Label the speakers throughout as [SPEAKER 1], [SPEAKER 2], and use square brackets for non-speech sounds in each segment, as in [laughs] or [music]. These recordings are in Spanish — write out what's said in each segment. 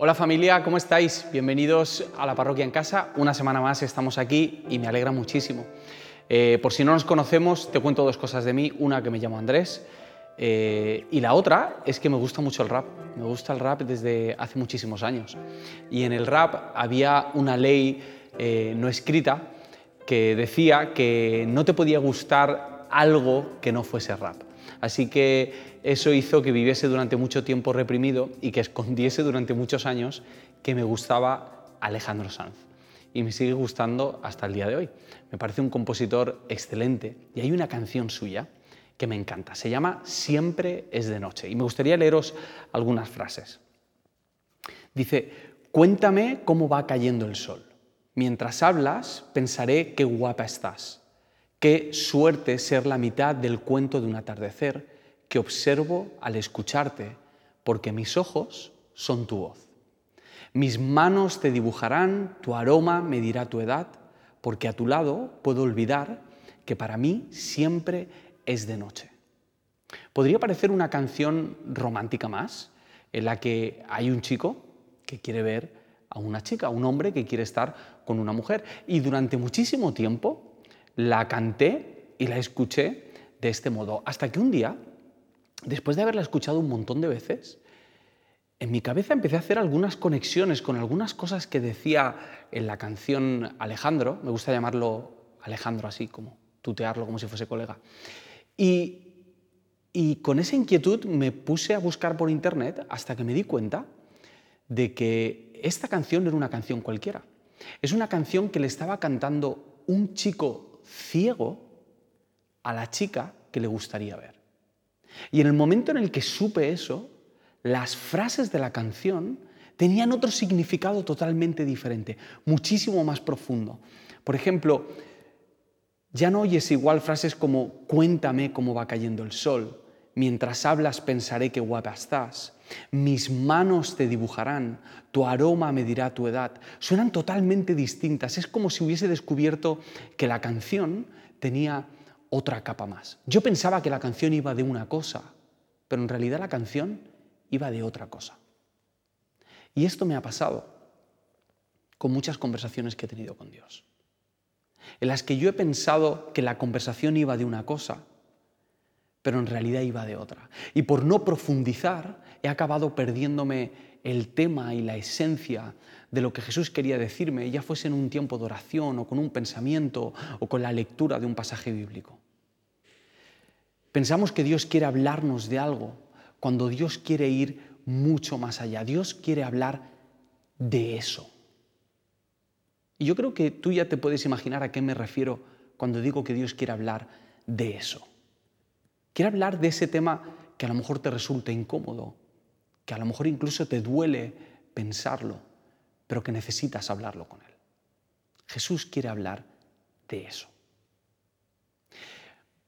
[SPEAKER 1] Hola familia, ¿cómo estáis? Bienvenidos a la parroquia en casa. Una semana más estamos aquí y me alegra muchísimo. Eh, por si no nos conocemos, te cuento dos cosas de mí. Una que me llamo Andrés eh, y la otra es que me gusta mucho el rap. Me gusta el rap desde hace muchísimos años. Y en el rap había una ley eh, no escrita que decía que no te podía gustar algo que no fuese rap. Así que eso hizo que viviese durante mucho tiempo reprimido y que escondiese durante muchos años que me gustaba Alejandro Sanz. Y me sigue gustando hasta el día de hoy. Me parece un compositor excelente y hay una canción suya que me encanta. Se llama Siempre es de noche y me gustaría leeros algunas frases. Dice, cuéntame cómo va cayendo el sol. Mientras hablas, pensaré qué guapa estás. Qué suerte ser la mitad del cuento de un atardecer que observo al escucharte, porque mis ojos son tu voz. Mis manos te dibujarán, tu aroma me dirá tu edad, porque a tu lado puedo olvidar que para mí siempre es de noche. Podría parecer una canción romántica más, en la que hay un chico que quiere ver a una chica, un hombre que quiere estar con una mujer. Y durante muchísimo tiempo la canté y la escuché de este modo, hasta que un día, después de haberla escuchado un montón de veces, en mi cabeza empecé a hacer algunas conexiones con algunas cosas que decía en la canción Alejandro, me gusta llamarlo Alejandro así, como tutearlo como si fuese colega. Y, con esa inquietud me puse a buscar por internet hasta que me di cuenta de que esta canción no era una canción cualquiera. Es una canción que le estaba cantando un chico ciego a la chica que le gustaría ver. Y en el momento en el que supe eso, las frases de la canción tenían otro significado totalmente diferente, muchísimo más profundo. Por ejemplo, ya no oyes igual frases como cuéntame cómo va cayendo el sol, mientras hablas pensaré qué guapa estás, mis manos te dibujarán, tu aroma me dirá tu edad. Suenan totalmente distintas. Es como si hubiese descubierto que la canción tenía otra capa más. Yo pensaba que la canción iba de una cosa, pero en realidad la canción iba de otra cosa. Y esto me ha pasado con muchas conversaciones que he tenido con Dios, en las que yo he pensado que la conversación iba de una cosa, pero en realidad iba de otra. Y por no profundizar, he acabado perdiéndome el tema y la esencia de lo que Jesús quería decirme, ya fuese en un tiempo de oración o con un pensamiento o con la lectura de un pasaje bíblico. Pensamos que Dios quiere hablarnos de algo cuando Dios quiere ir mucho más allá. Dios quiere hablar de eso. Y yo creo que tú ya te puedes imaginar a qué me refiero cuando digo que Dios quiere hablar de eso. Quiere hablar de ese tema que a lo mejor te resulta incómodo, que a lo mejor incluso te duele pensarlo, pero que necesitas hablarlo con Él. Jesús quiere hablar de eso.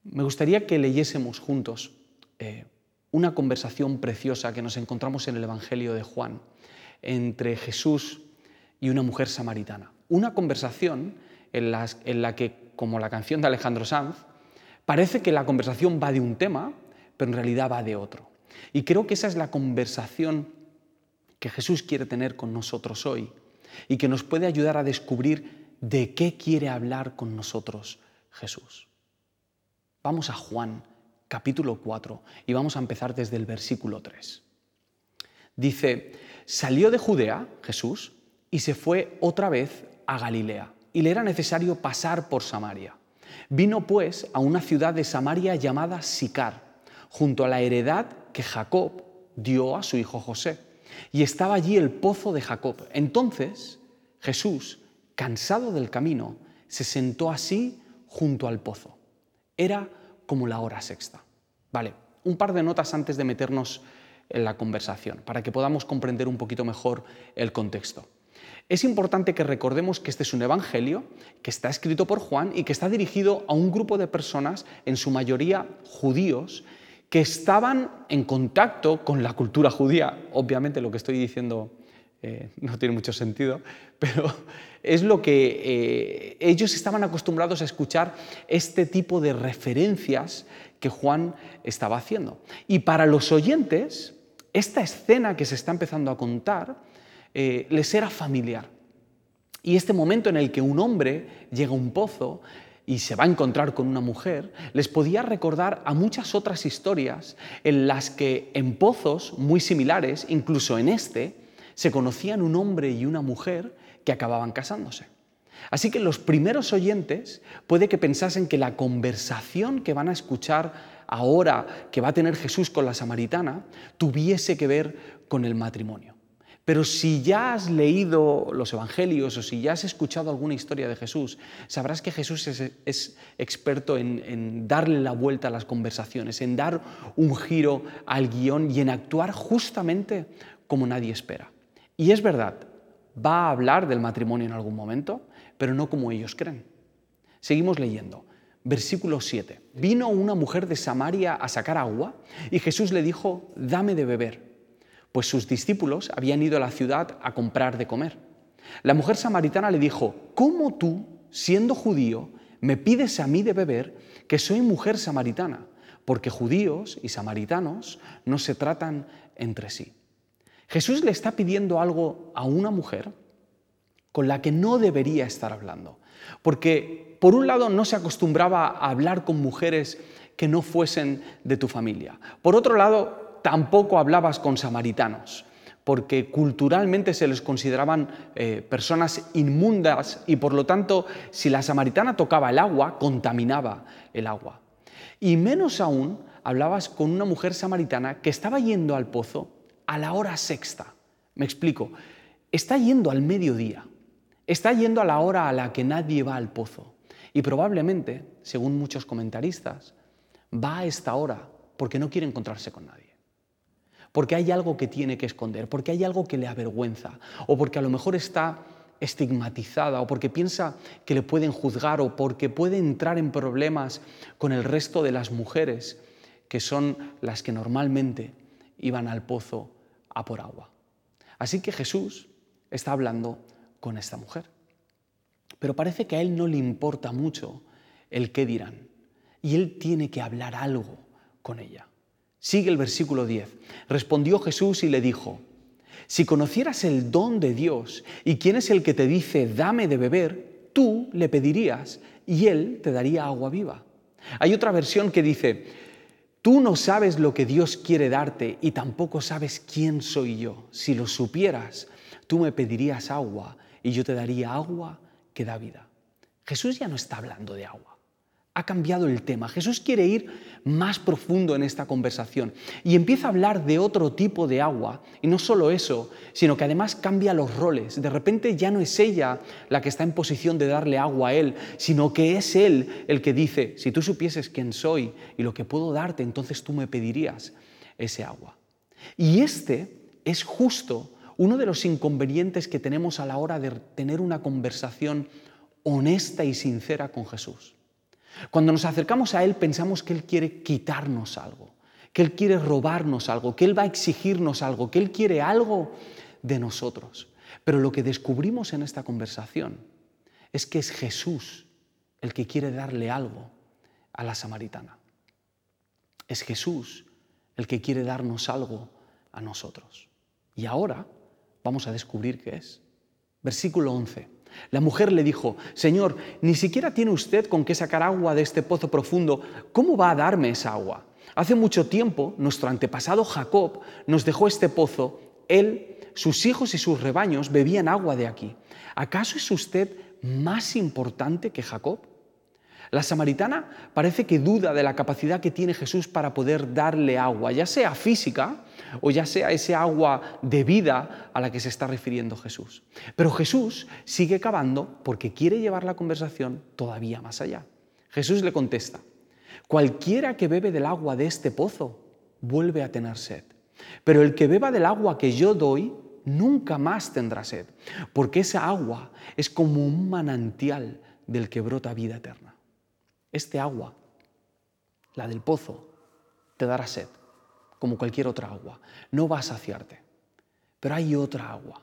[SPEAKER 1] Me gustaría que leyésemos juntos eh, una conversación preciosa que nos encontramos en el Evangelio de Juan entre Jesús y una mujer samaritana. Una conversación en, en la que, como la canción de Alejandro Sanz, parece que la conversación va de un tema, pero en realidad va de otro. Y creo que esa es la conversación que Jesús quiere tener con nosotros hoy y que nos puede ayudar a descubrir de qué quiere hablar con nosotros Jesús. Vamos a Juan capítulo 4 y vamos a empezar desde el versículo 3. Dice, salió de Judea Jesús y se fue otra vez a Galilea y le era necesario pasar por Samaria. Vino pues a una ciudad de Samaria llamada Sicar, junto a la heredad que Jacob dio a su hijo José. Y estaba allí el pozo de Jacob. Entonces Jesús, cansado del camino, se sentó así junto al pozo. Era como la hora sexta. Vale, un par de notas antes de meternos en la conversación, para que podamos comprender un poquito mejor el contexto. Es importante que recordemos que este es un evangelio que está escrito por Juan y que está dirigido a un grupo de personas, en su mayoría judíos, que estaban en contacto con la cultura judía. Obviamente lo que estoy diciendo eh, no tiene mucho sentido, [laughs] pero es lo que eh, ellos estaban acostumbrados a escuchar este tipo de referencias que Juan estaba haciendo. Y para los oyentes, esta escena que se está empezando a contar eh, les era familiar. Y este momento en el que un hombre llega a un pozo y se va a encontrar con una mujer, les podía recordar a muchas otras historias en las que en pozos muy similares, incluso en este, se conocían un hombre y una mujer que acababan casándose. Así que los primeros oyentes puede que pensasen que la conversación que van a escuchar ahora que va a tener Jesús con la samaritana tuviese que ver con el matrimonio. Pero si ya has leído los evangelios o si ya has escuchado alguna historia de Jesús, sabrás que Jesús es, experto en, en, darle la vuelta a las conversaciones, en dar un giro al guion y en actuar justamente como nadie espera. Y es verdad, va a hablar del matrimonio en algún momento, pero no como ellos creen. Seguimos leyendo. Versículo 7. Vino una mujer de Samaria a sacar agua y Jesús le dijo, dame de beber pues sus discípulos habían ido a la ciudad a comprar de comer. La mujer samaritana le dijo, ¿cómo tú, siendo judío, me pides a mí de beber que soy mujer samaritana? Porque judíos y samaritanos no se tratan entre sí. Jesús le está pidiendo algo a una mujer con la que no debería estar hablando. Porque, por un lado, no se acostumbraba a hablar con mujeres que no fuesen de tu familia. Por otro lado, tampoco hablabas con samaritanos, porque culturalmente se les consideraban eh, personas inmundas y por lo tanto si la samaritana tocaba el agua, contaminaba el agua. Y menos aún hablabas con una mujer samaritana que estaba yendo al pozo a la hora sexta. Me explico, está yendo al mediodía, está yendo a la hora a la que nadie va al pozo. Y probablemente, según muchos comentaristas, va a esta hora porque no quiere encontrarse con nadie porque hay algo que tiene que esconder, porque hay algo que le avergüenza, o porque a lo mejor está estigmatizada, o porque piensa que le pueden juzgar, o porque puede entrar en problemas con el resto de las mujeres, que son las que normalmente iban al pozo a por agua. Así que Jesús está hablando con esta mujer. Pero parece que a él no le importa mucho el qué dirán. Y él tiene que hablar algo con ella. Sigue el versículo 10. Respondió Jesús y le dijo, si conocieras el don de Dios y quién es el que te dice, dame de beber, tú le pedirías y él te daría agua viva. Hay otra versión que dice, tú no sabes lo que Dios quiere darte y tampoco sabes quién soy yo. Si lo supieras, tú me pedirías agua y yo te daría agua que da vida. Jesús ya no está hablando de agua ha cambiado el tema. Jesús quiere ir más profundo en esta conversación y empieza a hablar de otro tipo de agua. Y no solo eso, sino que además cambia los roles. De repente ya no es ella la que está en posición de darle agua a él, sino que es él el que dice, si tú supieses quién soy y lo que puedo darte, entonces tú me pedirías ese agua. Y este es justo uno de los inconvenientes que tenemos a la hora de tener una conversación honesta y sincera con Jesús. Cuando nos acercamos a Él pensamos que Él quiere quitarnos algo, que Él quiere robarnos algo, que Él va a exigirnos algo, que Él quiere algo de nosotros. Pero lo que descubrimos en esta conversación es que es Jesús el que quiere darle algo a la samaritana. Es Jesús el que quiere darnos algo a nosotros. Y ahora vamos a descubrir qué es. Versículo 11. La mujer le dijo, Señor, ni siquiera tiene usted con qué sacar agua de este pozo profundo. ¿Cómo va a darme esa agua? Hace mucho tiempo nuestro antepasado Jacob nos dejó este pozo. Él, sus hijos y sus rebaños bebían agua de aquí. ¿Acaso es usted más importante que Jacob? La samaritana parece que duda de la capacidad que tiene Jesús para poder darle agua, ya sea física o ya sea ese agua de vida a la que se está refiriendo Jesús. Pero Jesús sigue cavando porque quiere llevar la conversación todavía más allá. Jesús le contesta, cualquiera que bebe del agua de este pozo vuelve a tener sed, pero el que beba del agua que yo doy nunca más tendrá sed, porque esa agua es como un manantial del que brota vida eterna. Este agua, la del pozo, te dará sed, como cualquier otra agua. No va a saciarte. Pero hay otra agua,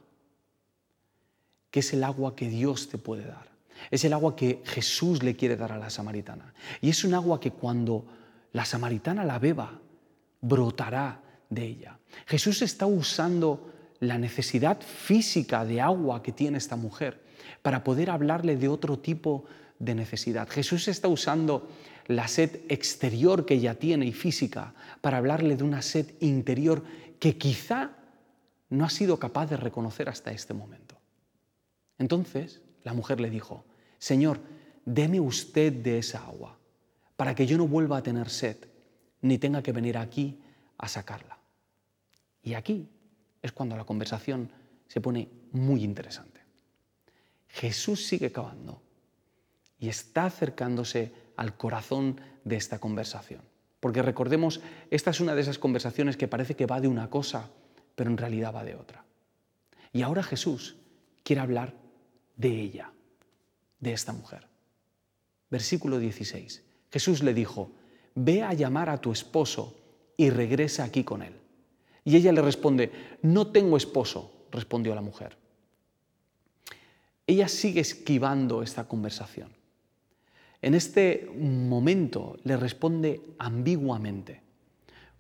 [SPEAKER 1] que es el agua que Dios te puede dar. Es el agua que Jesús le quiere dar a la samaritana. Y es un agua que cuando la samaritana la beba, brotará de ella. Jesús está usando la necesidad física de agua que tiene esta mujer para poder hablarle de otro tipo de necesidad. Jesús está usando la sed exterior que ella tiene y física para hablarle de una sed interior que quizá no ha sido capaz de reconocer hasta este momento. Entonces la mujer le dijo, Señor, deme usted de esa agua, para que yo no vuelva a tener sed, ni tenga que venir aquí a sacarla. Y aquí es cuando la conversación se pone muy interesante. Jesús sigue cavando y está acercándose al corazón de esta conversación. Porque recordemos, esta es una de esas conversaciones que parece que va de una cosa, pero en realidad va de otra. Y ahora Jesús quiere hablar de ella, de esta mujer. Versículo 16. Jesús le dijo, ve a llamar a tu esposo y regresa aquí con él. Y ella le responde, no tengo esposo, respondió la mujer. Ella sigue esquivando esta conversación. En este momento le responde ambiguamente.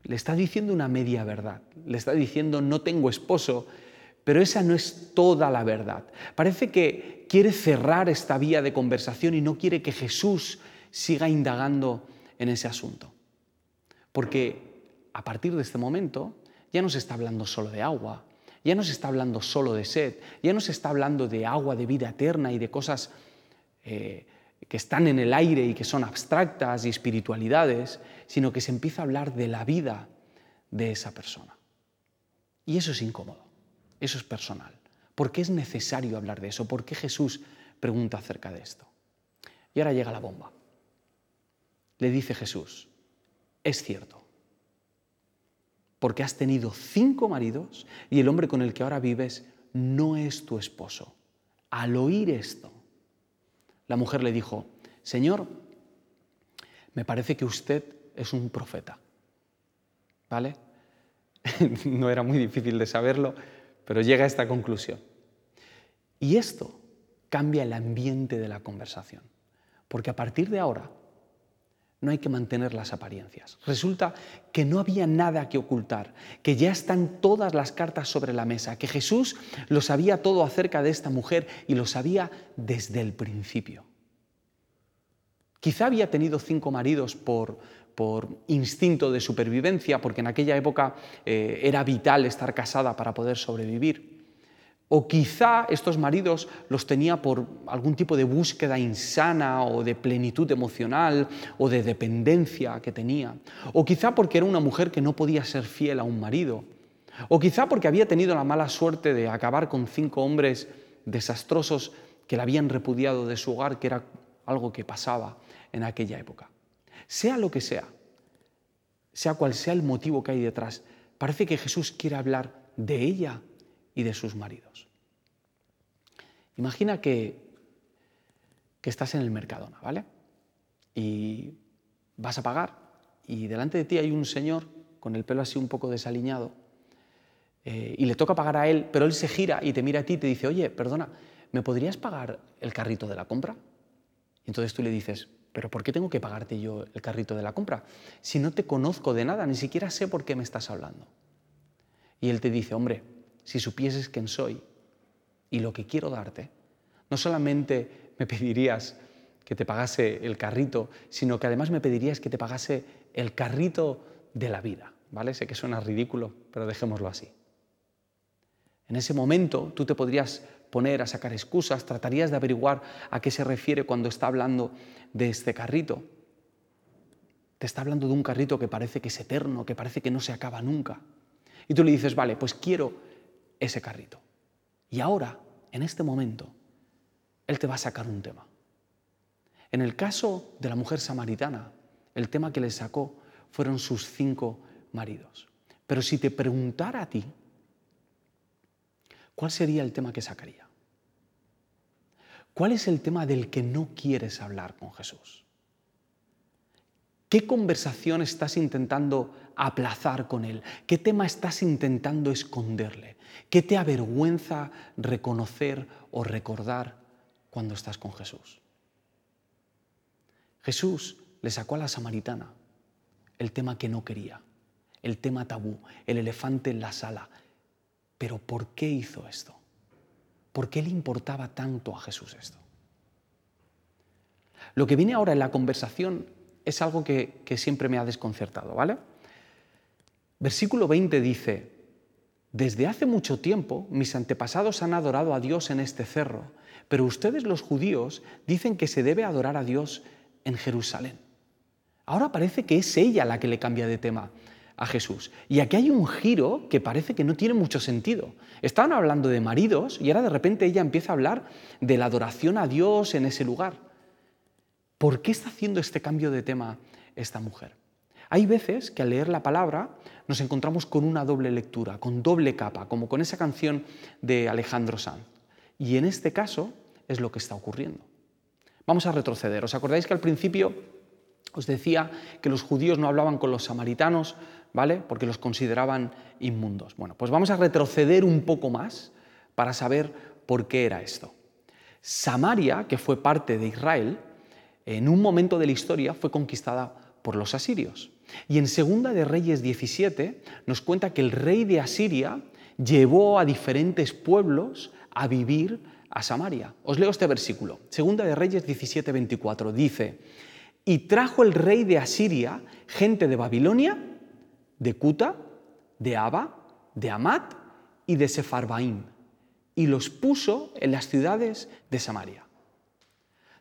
[SPEAKER 1] Le está diciendo una media verdad. Le está diciendo no tengo esposo, pero esa no es toda la verdad. Parece que quiere cerrar esta vía de conversación y no quiere que Jesús siga indagando en ese asunto. Porque a partir de este momento ya no se está hablando solo de agua, ya no se está hablando solo de sed, ya no se está hablando de agua de vida eterna y de cosas eh, que están en el aire y que son abstractas y espiritualidades, sino que se empieza a hablar de la vida de esa persona. Y eso es incómodo, eso es personal. ¿Por qué es necesario hablar de eso? ¿Por qué Jesús pregunta acerca de esto? Y ahora llega la bomba. Le dice Jesús, es cierto, porque has tenido cinco maridos y el hombre con el que ahora vives no es tu esposo. Al oír esto, la mujer le dijo, Señor, me parece que usted es un profeta. ¿Vale? [laughs] no era muy difícil de saberlo, pero llega a esta conclusión. Y esto cambia el ambiente de la conversación, porque a partir de ahora no hay que mantener las apariencias. Resulta que no había nada que ocultar, que ya están todas las cartas sobre la mesa, que Jesús lo sabía todo acerca de esta mujer y lo sabía desde el principio. Quizá había tenido cinco maridos por, por instinto de supervivencia, porque en aquella época eh, era vital estar casada para poder sobrevivir. O quizá estos maridos los tenía por algún tipo de búsqueda insana o de plenitud emocional o de dependencia que tenía. O quizá porque era una mujer que no podía ser fiel a un marido. O quizá porque había tenido la mala suerte de acabar con cinco hombres desastrosos que la habían repudiado de su hogar, que era algo que pasaba en aquella época. Sea lo que sea, sea cual sea el motivo que hay detrás, parece que Jesús quiere hablar de ella y de sus maridos. Imagina que, que estás en el Mercadona, ¿vale? Y vas a pagar y delante de ti hay un señor con el pelo así un poco desaliñado eh, y le toca pagar a él, pero él se gira y te mira a ti y te dice, oye, perdona, ¿me podrías pagar el carrito de la compra? Y entonces tú le dices, pero ¿por qué tengo que pagarte yo el carrito de la compra? Si no te conozco de nada, ni siquiera sé por qué me estás hablando. Y él te dice, hombre, si supieses quién soy y lo que quiero darte, no solamente me pedirías que te pagase el carrito, sino que además me pedirías que te pagase el carrito de la vida. ¿vale? Sé que suena ridículo, pero dejémoslo así. En ese momento tú te podrías poner a sacar excusas, tratarías de averiguar a qué se refiere cuando está hablando de este carrito. Te está hablando de un carrito que parece que es eterno, que parece que no se acaba nunca. Y tú le dices, vale, pues quiero ese carrito. Y ahora, en este momento, Él te va a sacar un tema. En el caso de la mujer samaritana, el tema que le sacó fueron sus cinco maridos. Pero si te preguntara a ti, ¿cuál sería el tema que sacaría? ¿Cuál es el tema del que no quieres hablar con Jesús? ¿Qué conversación estás intentando aplazar con Él? ¿Qué tema estás intentando esconderle? ¿Qué te avergüenza reconocer o recordar cuando estás con Jesús? Jesús le sacó a la samaritana el tema que no quería, el tema tabú, el elefante en la sala, Pero ¿por qué hizo esto? ¿Por qué le importaba tanto a Jesús esto? Lo que viene ahora en la conversación es algo que, que siempre me ha desconcertado, ¿vale? Versículo 20 dice, desde hace mucho tiempo mis antepasados han adorado a Dios en este cerro, pero ustedes los judíos dicen que se debe adorar a Dios en Jerusalén. Ahora parece que es ella la que le cambia de tema a Jesús. Y aquí hay un giro que parece que no tiene mucho sentido. Estaban hablando de maridos y ahora de repente ella empieza a hablar de la adoración a Dios en ese lugar. ¿Por qué está haciendo este cambio de tema esta mujer? Hay veces que al leer la palabra nos encontramos con una doble lectura, con doble capa, como con esa canción de Alejandro Sanz. Y en este caso es lo que está ocurriendo. Vamos a retroceder. ¿Os acordáis que al principio os decía que los judíos no hablaban con los samaritanos, ¿vale? Porque los consideraban inmundos. Bueno, pues vamos a retroceder un poco más para saber por qué era esto. Samaria, que fue parte de Israel, en un momento de la historia fue conquistada por los asirios. Y en Segunda de Reyes 17 nos cuenta que el rey de Asiria llevó a diferentes pueblos a vivir a Samaria. Os leo este versículo. Segunda de Reyes 17, 24. Dice, y trajo el rey de Asiria gente de Babilonia, de Cuta, de Aba, de Amat y de Sefarbaim, y los puso en las ciudades de Samaria.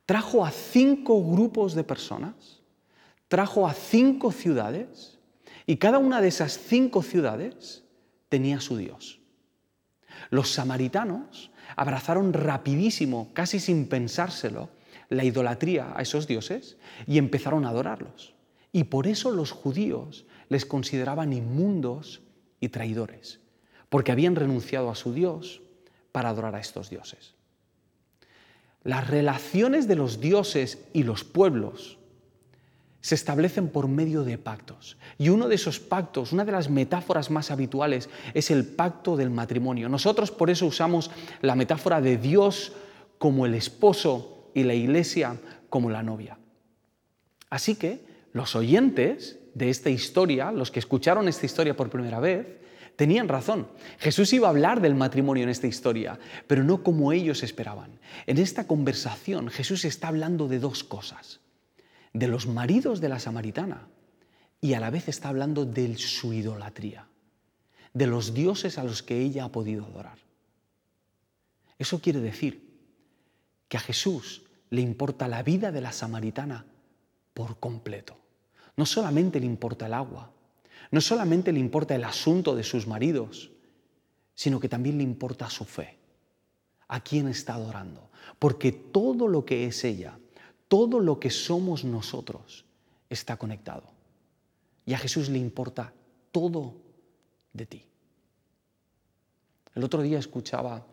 [SPEAKER 1] Trajo a cinco grupos de personas trajo a cinco ciudades y cada una de esas cinco ciudades tenía su Dios. Los samaritanos abrazaron rapidísimo, casi sin pensárselo, la idolatría a esos dioses y empezaron a adorarlos. Y por eso los judíos les consideraban inmundos y traidores, porque habían renunciado a su Dios para adorar a estos dioses. Las relaciones de los dioses y los pueblos se establecen por medio de pactos. Y uno de esos pactos, una de las metáforas más habituales, es el pacto del matrimonio. Nosotros por eso usamos la metáfora de Dios como el esposo y la iglesia como la novia. Así que los oyentes de esta historia, los que escucharon esta historia por primera vez, tenían razón. Jesús iba a hablar del matrimonio en esta historia, pero no como ellos esperaban. En esta conversación Jesús está hablando de dos cosas de los maridos de la samaritana y a la vez está hablando de su idolatría, de los dioses a los que ella ha podido adorar. Eso quiere decir que a Jesús le importa la vida de la samaritana por completo. No solamente le importa el agua, no solamente le importa el asunto de sus maridos, sino que también le importa su fe, a quién está adorando, porque todo lo que es ella, todo lo que somos nosotros está conectado. Y a Jesús le importa todo de ti. El otro día escuchaba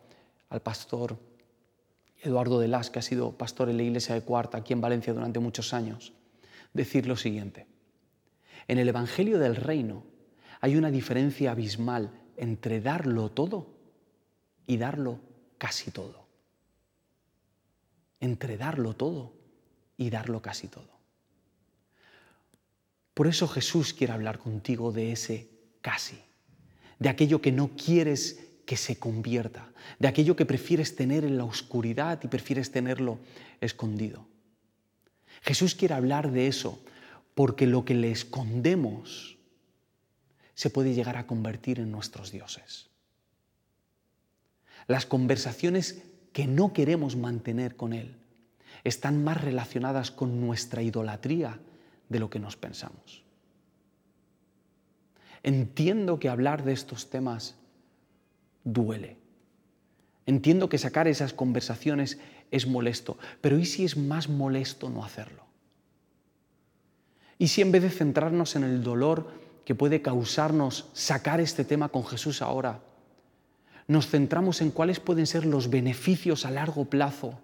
[SPEAKER 1] al pastor Eduardo de Las, que ha sido pastor en la iglesia de Cuarta, aquí en Valencia durante muchos años, decir lo siguiente. En el Evangelio del Reino hay una diferencia abismal entre darlo todo y darlo casi todo. Entre darlo todo y darlo casi todo. Por eso Jesús quiere hablar contigo de ese casi, de aquello que no quieres que se convierta, de aquello que prefieres tener en la oscuridad y prefieres tenerlo escondido. Jesús quiere hablar de eso porque lo que le escondemos se puede llegar a convertir en nuestros dioses. Las conversaciones que no queremos mantener con Él están más relacionadas con nuestra idolatría de lo que nos pensamos. Entiendo que hablar de estos temas duele. Entiendo que sacar esas conversaciones es molesto, pero ¿y si es más molesto no hacerlo? ¿Y si en vez de centrarnos en el dolor que puede causarnos sacar este tema con Jesús ahora, nos centramos en cuáles pueden ser los beneficios a largo plazo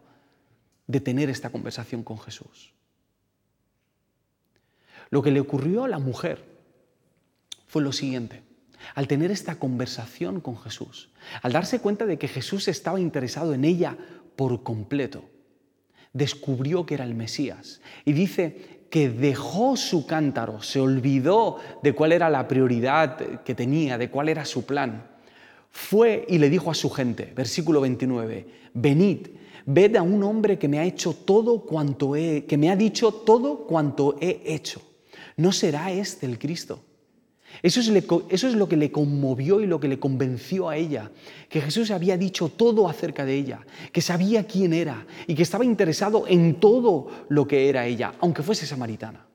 [SPEAKER 1] de tener esta conversación con Jesús. Lo que le ocurrió a la mujer fue lo siguiente. Al tener esta conversación con Jesús, al darse cuenta de que Jesús estaba interesado en ella por completo, descubrió que era el Mesías y dice que dejó su cántaro, se olvidó de cuál era la prioridad que tenía, de cuál era su plan, fue y le dijo a su gente, versículo 29, venid, ved a un hombre que me ha hecho todo cuanto he, que me ha dicho todo cuanto he hecho. ¿No será este el Cristo? Eso es, eso es, lo que le conmovió y lo que le convenció a ella, que Jesús había dicho todo acerca de ella, que sabía quién era y que estaba interesado en todo lo que era ella, aunque fuese samaritana.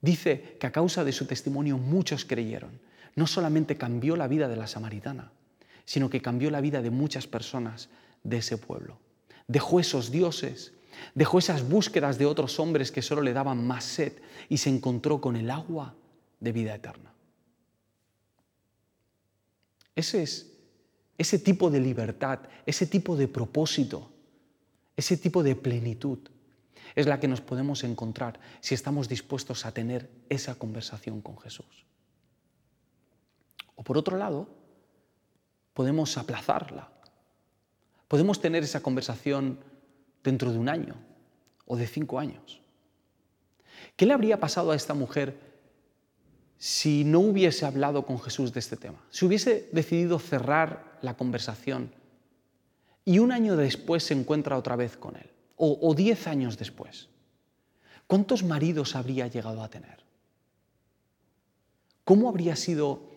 [SPEAKER 1] Dice que a causa de su testimonio muchos creyeron. No solamente cambió la vida de la samaritana, sino que cambió la vida de muchas personas de ese pueblo. Dejó esos dioses, dejó esas búsquedas de otros hombres que solo le daban más sed y se encontró con el agua de vida eterna. Ese es ese tipo de libertad, ese tipo de propósito, ese tipo de plenitud es la que nos podemos encontrar si estamos dispuestos a tener esa conversación con Jesús. O por otro lado, podemos aplazarla. Podemos tener esa conversación dentro de un año o de cinco años. ¿Qué le habría pasado a esta mujer si no hubiese hablado con Jesús de este tema? Si hubiese decidido cerrar la conversación y un año después se encuentra otra vez con él, o, diez años después. ¿Cuántos maridos habría llegado a tener? ¿Cómo habría sido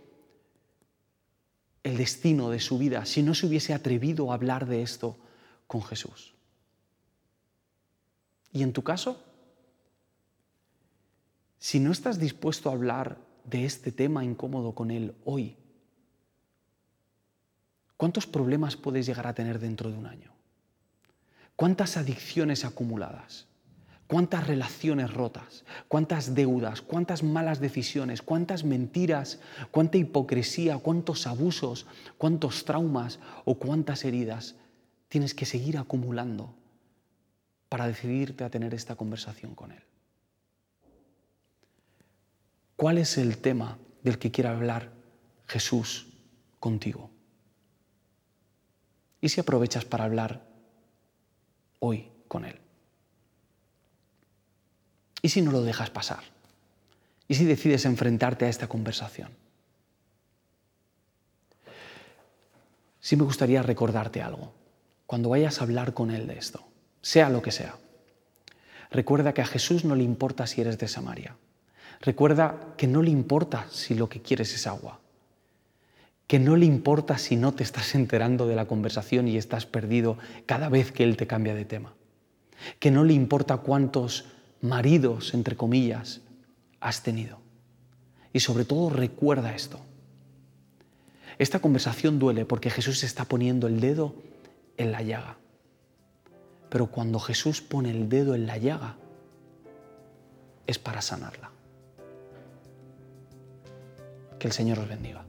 [SPEAKER 1] el destino de su vida si no se hubiese atrevido a hablar de esto con Jesús. ¿Y en tu caso? Si no estás dispuesto a hablar de este tema incómodo con Él hoy, ¿cuántos problemas puedes llegar a tener dentro de un año? ¿Cuántas adicciones acumuladas? Cuántas relaciones rotas, cuántas deudas, cuántas malas decisiones, cuántas mentiras, cuánta hipocresía, cuántos abusos, cuántos traumas o cuántas heridas tienes que seguir acumulando para decidirte a tener esta conversación con Él. ¿Cuál es el tema del que quiere hablar Jesús contigo? ¿Y si aprovechas para hablar hoy con Él? ¿Y si no lo dejas pasar? ¿Y si decides enfrentarte a esta conversación? Sí me gustaría recordarte algo. Cuando vayas a hablar con Él de esto, sea lo que sea, recuerda que a Jesús no le importa si eres de Samaria. Recuerda que no le importa si lo que quieres es agua. Que no le importa si no te estás enterando de la conversación y estás perdido cada vez que Él te cambia de tema. Que no le importa cuántos maridos, entre comillas, has tenido. Y sobre todo recuerda esto. Esta conversación duele porque Jesús está poniendo el dedo en la llaga. Pero cuando Jesús pone el dedo en la llaga, es para sanarla. Que el Señor os bendiga.